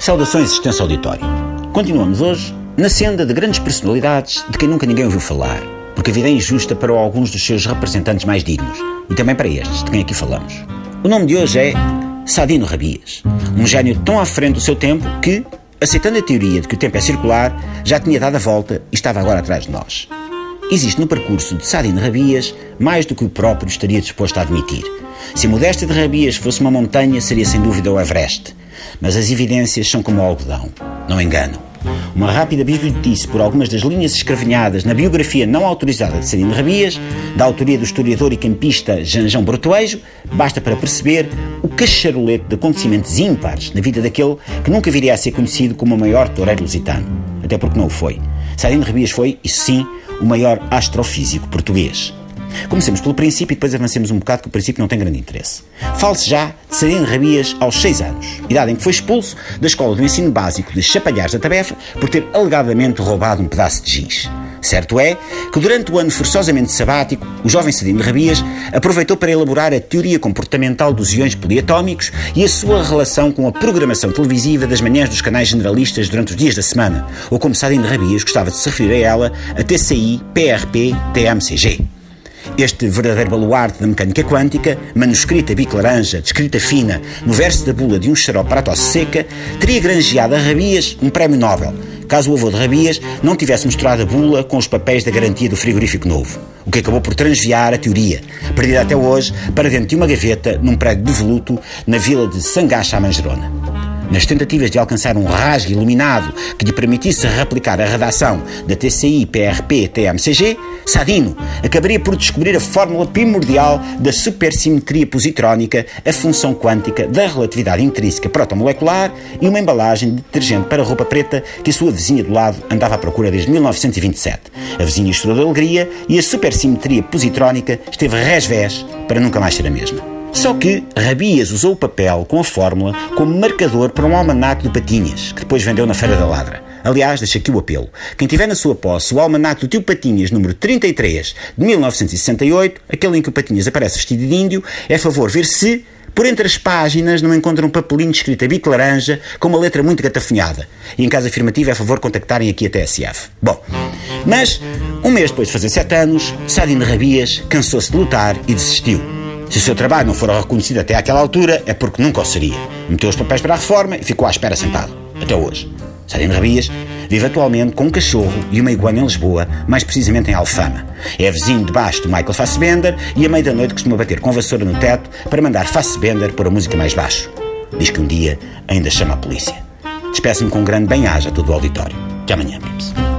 Saudações, extenso auditório. Continuamos hoje na senda de grandes personalidades de quem nunca ninguém ouviu falar, porque a vida é injusta para alguns dos seus representantes mais dignos e também para estes de quem aqui falamos. O nome de hoje é Sadino Rabias, um gênio tão à frente do seu tempo que, aceitando a teoria de que o tempo é circular, já tinha dado a volta e estava agora atrás de nós. Existe no percurso de Sadino Rabias mais do que o próprio estaria disposto a admitir. Se a modéstia de Rabias fosse uma montanha, seria sem dúvida o Everest. Mas as evidências são como o algodão. Não enganam. Uma rápida bibliotice por algumas das linhas escravinhadas na biografia não autorizada de Serino Rabias, da autoria do historiador e campista Janjão Brotoejo, basta para perceber o cacharolete de acontecimentos ímpares na vida daquele que nunca viria a ser conhecido como o maior toureiro lusitano. Até porque não o foi. Serino Rabias foi, isso sim, o maior astrofísico português. Comecemos pelo princípio e depois avancemos um bocado, que o princípio não tem grande interesse. Fale-se já de Sereno Rabias aos 6 anos, idade em que foi expulso da escola do ensino básico de Chapalhares da Tabefa por ter alegadamente roubado um pedaço de giz. Certo é que durante o ano forçosamente sabático, o jovem Sadino Rabias aproveitou para elaborar a teoria comportamental dos iões poliatómicos e a sua relação com a programação televisiva das manhãs dos canais generalistas durante os dias da semana, ou como Sadino Rabias gostava de se referir a ela, a TCI, PRP, TMCG. Este verdadeiro baluarte da mecânica quântica, manuscrita bico-laranja, de escrita fina, no verso da bula de um xarope para a tosse seca, teria granjeado a Rabias um prémio Nobel, caso o avô de Rabias não tivesse mostrado a bula com os papéis da garantia do frigorífico novo, o que acabou por transviar a teoria, perdida até hoje para dentro de uma gaveta num prédio devoluto na vila de Sangacha, Mangerona. Nas tentativas de alcançar um rasgo iluminado que lhe permitisse replicar a redação da TCI PRP TMCG, Sadino acabaria por descobrir a fórmula primordial da supersimetria positrónica, a função quântica da relatividade intrínseca protomolecular e uma embalagem de detergente para roupa preta que a sua vizinha do lado andava à procura desde 1927. A vizinha estourou de alegria e a supersimetria positrónica esteve resvés para nunca mais ser a mesma. Só que Rabias usou o papel com a fórmula como marcador para um almanaque de Patinhas, que depois vendeu na Feira da Ladra. Aliás, deixa aqui o apelo. Quem tiver na sua posse o almanaque do tio Patinhas, número 33, de 1968, aquele em que o Patinhas aparece vestido de índio, é favor ver se, por entre as páginas, não encontram um papelinho escrito a bico laranja com uma letra muito gatafinhada. E em caso afirmativo, é favor contactarem aqui a TSF. Bom, mas, um mês depois de fazer sete anos, Sadine Rabias cansou-se de lutar e desistiu. Se o seu trabalho não for reconhecido até àquela altura, é porque nunca o seria. Meteu os papéis para a reforma e ficou à espera sentado. Até hoje. Sadino Rabias vive atualmente com um cachorro e uma iguana em Lisboa, mais precisamente em Alfama. É vizinho debaixo do Michael Fassbender e à meia da noite costuma bater com vassoura no teto para mandar Fassbender pôr a música mais baixo. Diz que um dia ainda chama a polícia. Despeço-me com um grande bem-aja a todo o auditório. Até amanhã, Pips.